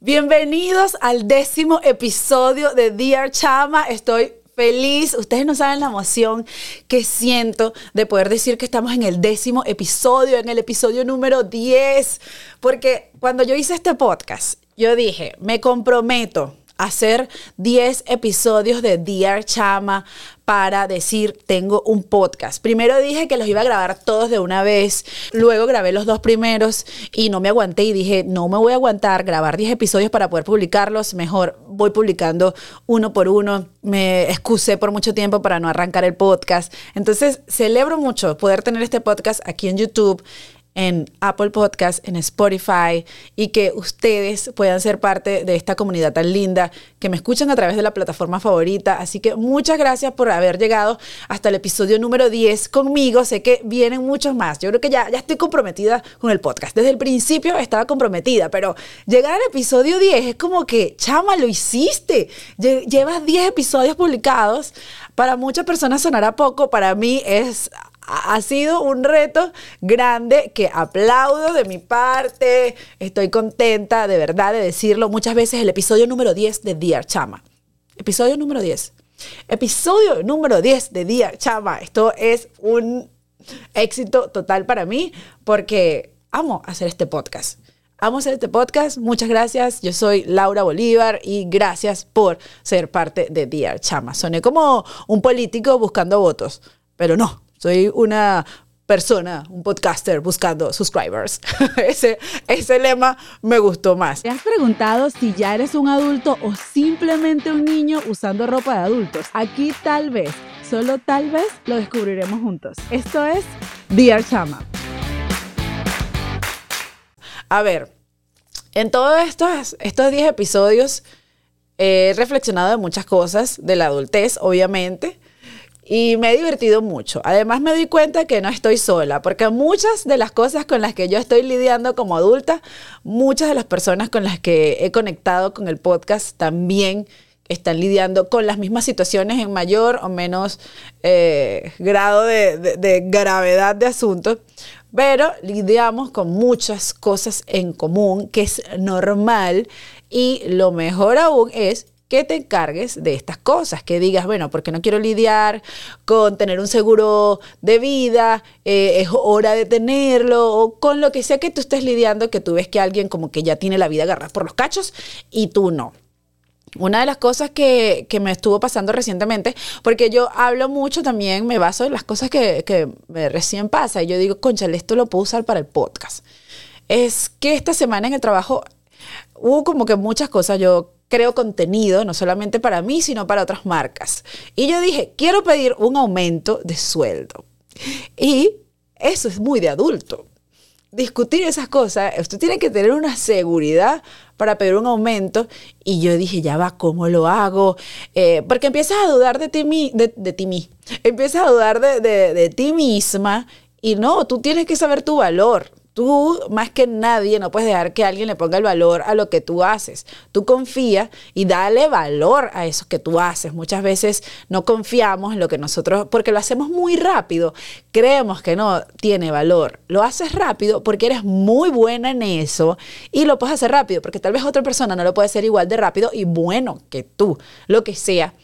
Bienvenidos al décimo episodio de Dear Chama. Estoy feliz. Ustedes no saben la emoción que siento de poder decir que estamos en el décimo episodio, en el episodio número 10. Porque cuando yo hice este podcast, yo dije, me comprometo hacer 10 episodios de Dear Chama para decir, tengo un podcast. Primero dije que los iba a grabar todos de una vez, luego grabé los dos primeros y no me aguanté y dije, no me voy a aguantar grabar 10 episodios para poder publicarlos, mejor voy publicando uno por uno. Me excusé por mucho tiempo para no arrancar el podcast. Entonces, celebro mucho poder tener este podcast aquí en YouTube en Apple Podcast, en Spotify y que ustedes puedan ser parte de esta comunidad tan linda, que me escuchan a través de la plataforma favorita. Así que muchas gracias por haber llegado hasta el episodio número 10 conmigo. Sé que vienen muchos más. Yo creo que ya, ya estoy comprometida con el podcast. Desde el principio estaba comprometida, pero llegar al episodio 10 es como que, chama, lo hiciste. Llevas 10 episodios publicados. Para muchas personas sonará poco, para mí es ha sido un reto grande que aplaudo de mi parte. Estoy contenta de verdad de decirlo. Muchas veces el episodio número 10 de Dear Chama. Episodio número 10. Episodio número 10 de Dear Chama. Esto es un éxito total para mí porque amo hacer este podcast. Amo hacer este podcast. Muchas gracias. Yo soy Laura Bolívar y gracias por ser parte de Dear Chama. Soné como un político buscando votos, pero no, soy una persona, un podcaster buscando subscribers. ese, ese lema me gustó más. ¿Te has preguntado si ya eres un adulto o simplemente un niño usando ropa de adultos? Aquí tal vez, solo tal vez, lo descubriremos juntos. Esto es Dear Chama. A ver, en todos estos, estos 10 episodios he reflexionado de muchas cosas, de la adultez, obviamente y me he divertido mucho. Además me doy cuenta que no estoy sola, porque muchas de las cosas con las que yo estoy lidiando como adulta, muchas de las personas con las que he conectado con el podcast también están lidiando con las mismas situaciones en mayor o menos eh, grado de, de gravedad de asunto, pero lidiamos con muchas cosas en común, que es normal y lo mejor aún es que te encargues de estas cosas, que digas, bueno, porque no quiero lidiar con tener un seguro de vida, eh, es hora de tenerlo, o con lo que sea que tú estés lidiando, que tú ves que alguien como que ya tiene la vida agarrada por los cachos y tú no. Una de las cosas que, me estuvo pasando recientemente, porque yo hablo mucho también, me baso en las cosas que, que me recién pasa, y yo digo, conchale, esto lo puedo usar para el podcast. Es que esta semana en el trabajo hubo como que muchas cosas. Yo creo contenido, no solamente para mí, sino para otras marcas. Y yo dije, quiero pedir un aumento de sueldo. Y eso es muy de adulto. Discutir esas cosas, usted tiene que tener una seguridad para pedir un aumento. Y yo dije, ya va, ¿cómo lo hago? Eh, porque empiezas a dudar de ti, de, de ti Empiezas a dudar de ti misma. Y no, tú tienes que saber tu valor. Tú, más que nadie, no puedes dejar que alguien le ponga el valor a lo que tú haces. Tú confía y dale valor a eso que tú haces. Muchas veces no confiamos en lo que nosotros, porque lo hacemos muy rápido. Creemos que no tiene valor. Lo haces rápido porque eres muy buena en eso y lo puedes hacer rápido, porque tal vez otra persona no lo puede hacer igual de rápido y bueno que tú, lo que sea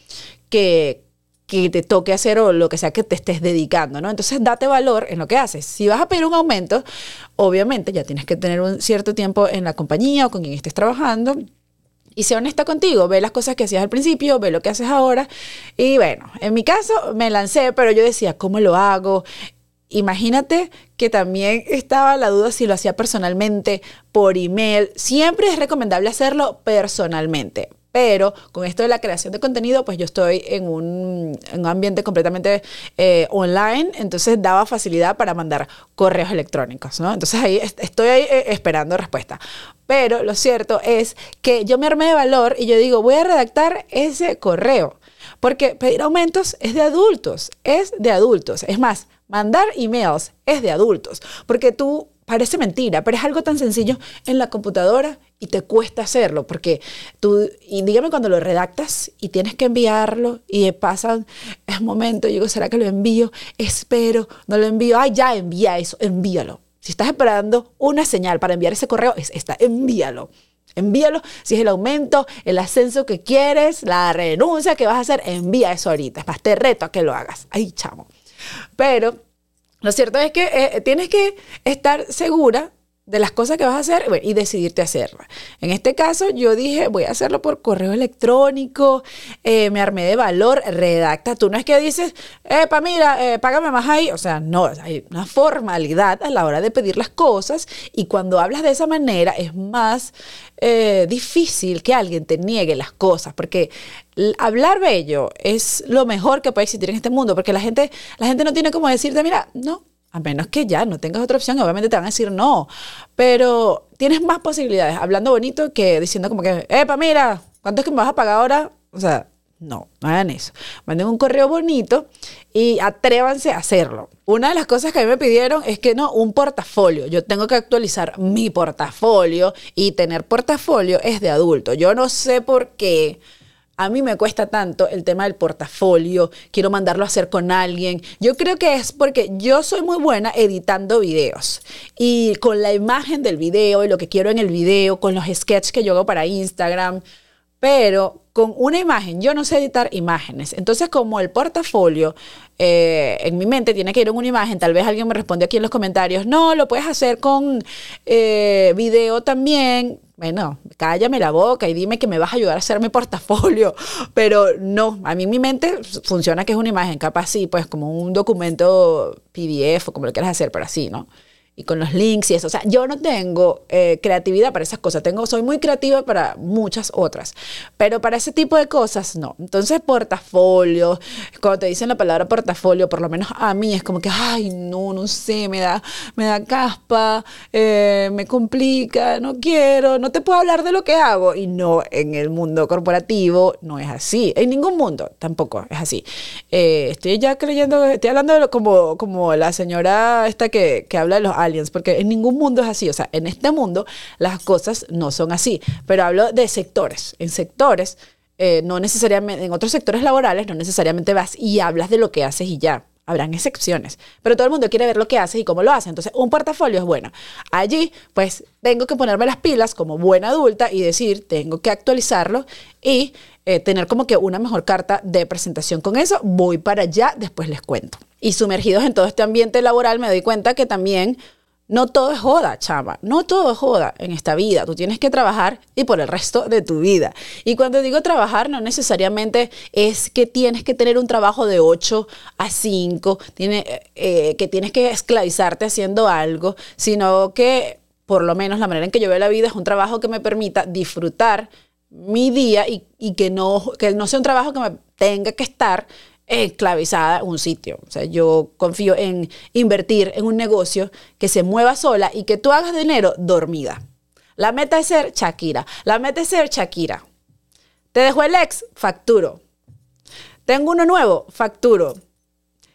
que, que te toque hacer o lo que sea que te estés dedicando, ¿no? Entonces, date valor en lo que haces. Si vas a pedir un aumento, obviamente ya tienes que tener un cierto tiempo en la compañía o con quien estés trabajando. Y sé honesta contigo, ve las cosas que hacías al principio, ve lo que haces ahora. Y bueno, en mi caso me lancé, pero yo decía, ¿cómo lo hago? Imagínate que también estaba la duda si lo hacía personalmente, por email. Siempre es recomendable hacerlo personalmente pero con esto de la creación de contenido, pues yo estoy en un, ambiente completamente eh, online, entonces daba facilidad para mandar correos electrónicos, ¿no? Entonces ahí estoy eh, esperando respuesta. Pero lo cierto es que yo me armé de valor y yo digo, voy a redactar ese correo. Porque pedir aumentos es de adultos, es de adultos. Es más, mandar emails es de adultos. Porque tú parece mentira, pero es algo tan sencillo en la computadora y te cuesta hacerlo, porque tú, y dígame cuando lo redactas y tienes que enviarlo y pasan es momento, yo digo, ¿será que lo envío? Espero, no lo envío, ay, ya envía eso, envíalo. Si estás esperando una señal para enviar ese correo, es esta, envíalo. Envíalo. Si es el aumento, el ascenso que quieres, la renuncia que vas a hacer, envía eso ahorita. Es más, te reto a que lo hagas. Ay, chamo. Pero lo cierto es que eh, tienes que estar segura de las cosas que vas a hacer y decidirte hacerla. En este caso, yo dije, voy a hacerlo por correo electrónico, eh, me armé de valor, redacta. Tú no es que dices, epa, mira, eh, págame más ahí. O sea, no, hay una formalidad a la hora de pedir las cosas y cuando hablas de esa manera es más eh, difícil que alguien te niegue las cosas, porque hablar bello es lo mejor que puede existir en este mundo, porque la gente, la gente no tiene como decirte, mira, no, a menos que ya no tengas otra opción, obviamente te van a decir no. Pero tienes más posibilidades hablando bonito que diciendo como que, epa, mira, ¿cuánto es que me vas a pagar ahora? O sea, no, no hagan eso. Manden un correo bonito y atrévanse a hacerlo. Una de las cosas que a mí me pidieron es que no, un portafolio. Yo tengo que actualizar mi portafolio y tener portafolio es de adulto. Yo no sé por qué a mí me cuesta tanto el tema del portafolio, quiero mandarlo a hacer con alguien. Yo creo que es porque yo soy muy buena editando videos y con la imagen del video y lo que quiero en el video, con los sketches que yo hago para Instagram, pero con una imagen, yo no sé editar imágenes. Entonces, como el portafolio eh, en mi mente tiene que ir en una imagen, tal vez alguien me responde aquí en los comentarios, no, lo puedes hacer con eh, video también. Bueno, cállame la boca y dime que me vas a ayudar a hacer mi portafolio. Pero no, a mí mi mente funciona que es una imagen, capaz sí, pues como un documento PDF o como lo quieras hacer, pero así, ¿no? Y con los links y eso. O sea, yo no tengo eh, creatividad para esas cosas. Tengo, soy muy creativa para muchas otras, pero para ese tipo de cosas no. Entonces, portafolio, cuando te dicen la palabra portafolio, por lo menos a mí es como que, ay, no, no sé, me da, me da caspa, eh, me complica, no quiero, no te puedo hablar de lo que hago. Y no, en el mundo corporativo no es así. En ningún mundo tampoco es así. Eh, estoy ya creyendo, estoy hablando de como, como la señora esta que, que habla de los porque en ningún mundo es así. O sea, en este mundo las cosas no son así. Pero hablo de sectores. En sectores, eh, no necesariamente, en otros sectores laborales, no necesariamente vas y hablas de lo que haces y ya. Habrán excepciones, pero todo el mundo quiere ver lo que haces y cómo lo hace. Entonces, un portafolio es bueno. Allí, pues, tengo que ponerme las pilas como buena adulta y decir, tengo que actualizarlo y eh, tener como que una mejor carta de presentación con eso. Voy para allá, después les cuento. Y sumergidos en todo este ambiente laboral, me doy cuenta que también no todo es joda, chava. No todo es joda en esta vida. Tú tienes que trabajar y por el resto de tu vida. Y cuando digo trabajar, no necesariamente es que tienes que tener un trabajo de 8 a 5, tiene, eh, que tienes que esclavizarte haciendo algo, sino que por lo menos la manera en que yo veo la vida es un trabajo que me permita disfrutar mi día y, y que, no, que no sea un trabajo que me tenga que estar esclavizada un sitio. O sea, yo confío en invertir en un negocio que se mueva sola y que tú hagas dinero dormida. La meta es ser Shakira. La meta es ser Shakira. Te dejo el ex, facturo. Tengo uno nuevo, facturo.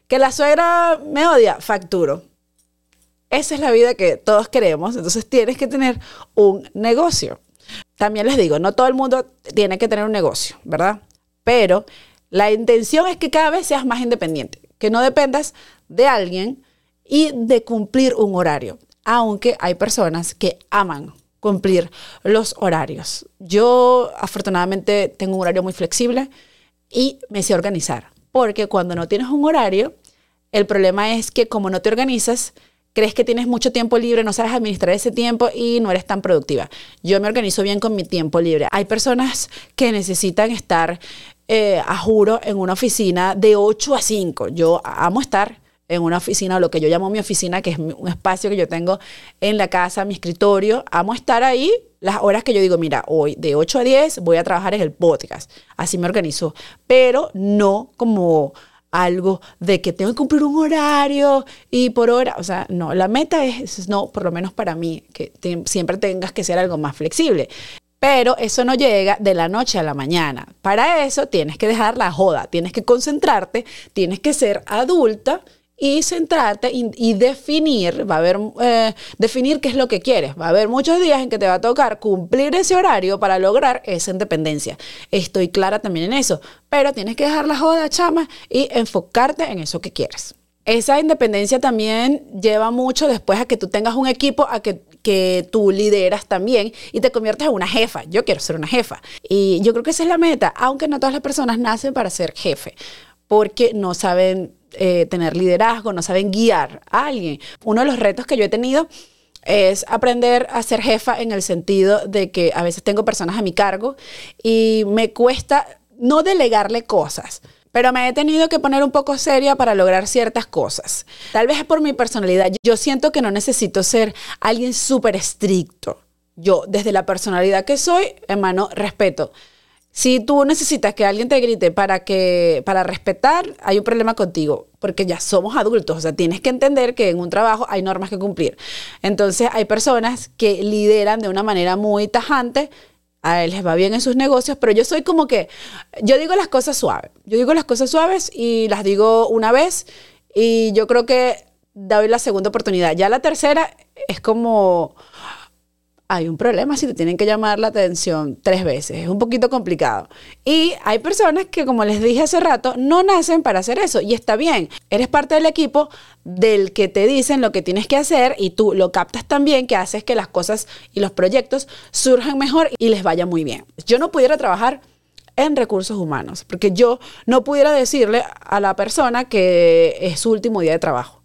Que la suegra me odia, facturo. Esa es la vida que todos queremos. Entonces tienes que tener un negocio. También les digo, no todo el mundo tiene que tener un negocio, ¿verdad? Pero la intención es que cada vez seas más independiente, que no dependas de alguien y de cumplir un horario, aunque hay personas que aman cumplir los horarios. Yo afortunadamente tengo un horario muy flexible y me sé organizar, porque cuando no tienes un horario, el problema es que como no te organizas, crees que tienes mucho tiempo libre, no sabes administrar ese tiempo y no eres tan productiva. Yo me organizo bien con mi tiempo libre. Hay personas que necesitan estar eh, a juro, en una oficina de 8 a 5. Yo amo estar en una oficina, lo que yo llamo mi oficina, que es un espacio que yo tengo en la casa, mi escritorio. Amo estar ahí las horas que yo digo, mira, hoy de 8 a 10 voy a trabajar en el podcast. Así me organizo. Pero no como algo de que tengo que cumplir un horario y por hora, o sea, no, la meta es, no, por lo menos para mí, que siempre tengas que ser algo más flexible. Pero eso no llega de la noche a la mañana. Para eso tienes que dejar la joda, tienes que concentrarte, tienes que ser adulta y centrarte y, definir, va a haber, eh, definir qué es lo que quieres. Va a haber muchos días en que te va a tocar cumplir ese horario para lograr esa independencia. Estoy clara también en eso, pero tienes que dejar la joda, chama, y enfocarte en eso que quieres. Esa independencia también lleva mucho después a que tú tengas un equipo a que que tú lideras también y te conviertes en una jefa. Yo quiero ser una jefa. Y yo creo que esa es la meta, aunque no todas las personas nacen para ser jefe, porque no saben eh, tener liderazgo, no saben guiar a alguien. Uno de los retos que yo he tenido es aprender a ser jefa en el sentido de que a veces tengo personas a mi cargo y me cuesta no delegarle cosas. Pero me he tenido que poner un poco seria para lograr ciertas cosas. Tal vez es por mi personalidad. Yo siento que no necesito ser alguien súper estricto. Yo, desde la personalidad que soy, hermano, respeto. Si tú necesitas que alguien te grite para que para respetar, hay un problema contigo, porque ya somos adultos, o sea, tienes que entender que en un trabajo hay normas que cumplir. Entonces, hay personas que lideran de una manera muy tajante, a él les va bien en sus negocios, pero yo soy como que yo digo las cosas suaves. Yo digo las cosas suaves y las digo una vez y yo creo que doy la segunda oportunidad. Ya la tercera es como hay un problema si te tienen que llamar la atención tres veces. Es un poquito complicado. Y hay personas que, como les dije hace rato, no nacen para hacer eso. Y está bien. Eres parte del equipo del que te dicen lo que tienes que hacer y tú lo captas también, que haces que las cosas y los proyectos surjan mejor y les vaya muy bien. Yo no pudiera trabajar en recursos humanos, porque yo no pudiera decirle a la persona que es su último día de trabajo.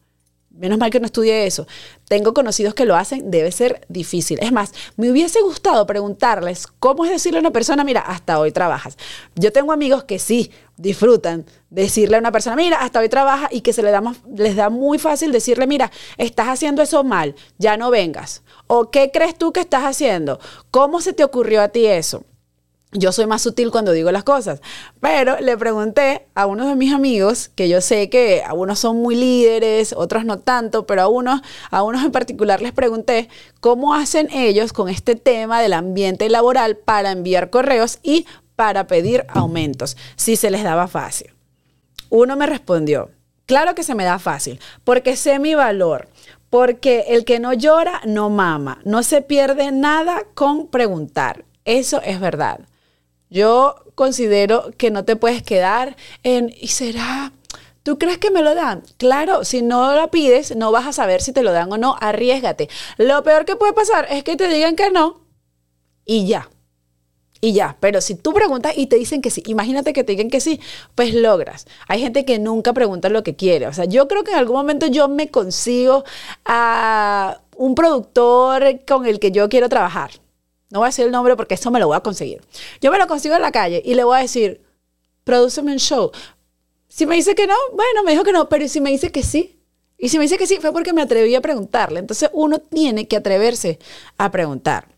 Menos mal que no estudié eso. Tengo conocidos que lo hacen, debe ser difícil. Es más, me hubiese gustado preguntarles cómo es decirle a una persona, mira, hasta hoy trabajas. Yo tengo amigos que sí disfrutan decirle a una persona, mira, hasta hoy trabaja y que se les da, les da muy fácil decirle, mira, estás haciendo eso mal, ya no vengas. ¿O qué crees tú que estás haciendo? ¿Cómo se te ocurrió a ti eso? Yo soy más sutil cuando digo las cosas, pero le pregunté a uno de mis amigos, que yo sé que algunos son muy líderes, otros no tanto, pero a unos, a unos en particular les pregunté cómo hacen ellos con este tema del ambiente laboral para enviar correos y para pedir aumentos, si se les daba fácil. Uno me respondió, claro que se me da fácil, porque sé mi valor, porque el que no llora no mama, no se pierde nada con preguntar. Eso es verdad. Yo considero que no te puedes quedar en, ¿y será? ¿Tú crees que me lo dan? Claro, si no lo pides, no vas a saber si te lo dan o no. Arriesgate. Lo peor que puede pasar es que te digan que no y ya. Y ya, pero si tú preguntas y te dicen que sí, imagínate que te digan que sí, pues logras. Hay gente que nunca pregunta lo que quiere. O sea, yo creo que en algún momento yo me consigo a un productor con el que yo quiero trabajar no voy a decir el nombre porque eso me lo voy a conseguir. Yo me lo consigo en la calle y le voy a decir, prodúceme un show. Si me dice que no, bueno, me dijo que no, pero si me dice que sí, y si me dice que sí, fue porque me atreví a preguntarle. Entonces uno tiene que atreverse a preguntar.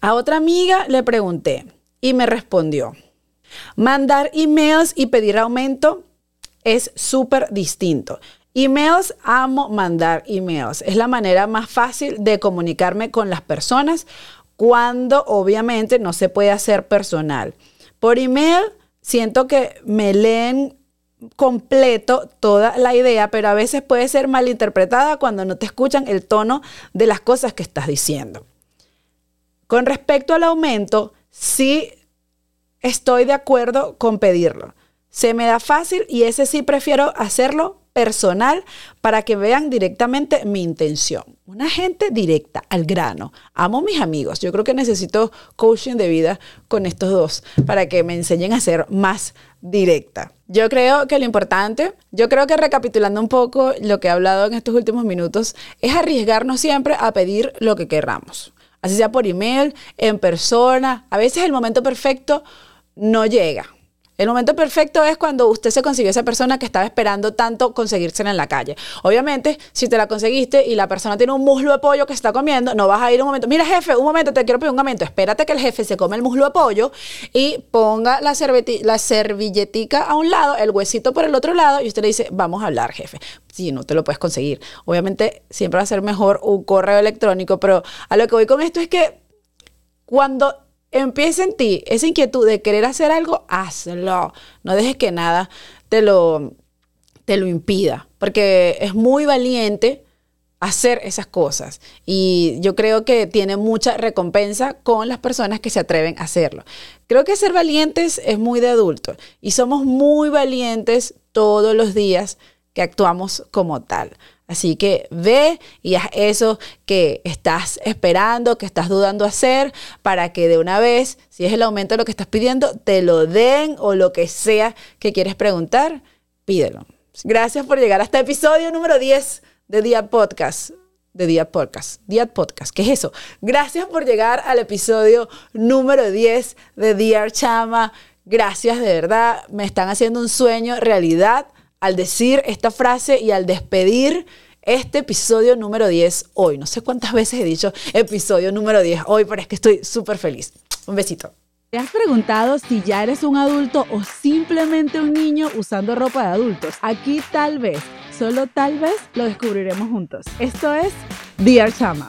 A otra amiga le pregunté y me respondió, mandar emails y pedir aumento es súper distinto. Emails, amo mandar emails. Es la manera más fácil de comunicarme con las personas cuando obviamente no se puede hacer personal. Por email siento que me leen completo toda la idea, pero a veces puede ser malinterpretada cuando no te escuchan el tono de las cosas que estás diciendo. Con respecto al aumento, sí estoy de acuerdo con pedirlo. Se me da fácil y ese sí prefiero hacerlo personal para que vean directamente mi intención. Una gente directa, al grano. Amo mis amigos. Yo creo que necesito coaching de vida con estos dos para que me enseñen a ser más directa. Yo creo que lo importante, yo creo que recapitulando un poco lo que he hablado en estos últimos minutos, es arriesgarnos siempre a pedir lo que querramos. Así sea por email, en persona. A veces el momento perfecto no llega el momento perfecto es cuando usted se consiguió esa persona que estaba esperando tanto conseguírsela en la calle. Obviamente, si te la conseguiste y la persona tiene un muslo de pollo que está comiendo, no vas a ir un momento, mira jefe, un momento, te quiero pedir un momento, espérate que el jefe se come el muslo de pollo y ponga la, la servilletica a un lado, el huesito por el otro lado y usted le dice, vamos a hablar jefe. Si no te lo puedes conseguir. Obviamente, siempre va a ser mejor un correo electrónico, pero a lo que voy con esto es que cuando empieza en ti esa inquietud de querer hacer algo, hazlo. No dejes que nada te lo, te lo impida, porque es muy valiente hacer esas cosas. Y yo creo que tiene mucha recompensa con las personas que se atreven a hacerlo. Creo que ser valientes es muy de adulto y somos muy valientes todos los días que actuamos como tal. Así que ve y haz eso que estás esperando, que estás dudando hacer, para que de una vez, si es el aumento de lo que estás pidiendo, te lo den o lo que sea que quieres preguntar, pídelo. Gracias por llegar hasta episodio número 10 de Día Podcast. De Día Podcast. Día Podcast. ¿Qué es eso? Gracias por llegar al episodio número 10 de Dear Chama. Gracias, de verdad. Me están haciendo un sueño realidad al decir esta frase y al despedir este episodio número 10 hoy. No sé cuántas veces he dicho episodio número 10 hoy, pero es que estoy súper feliz. Un besito. ¿Te has preguntado si ya eres un adulto o simplemente un niño usando ropa de adultos? Aquí tal vez, solo tal vez, lo descubriremos juntos. Esto es Dear Chama.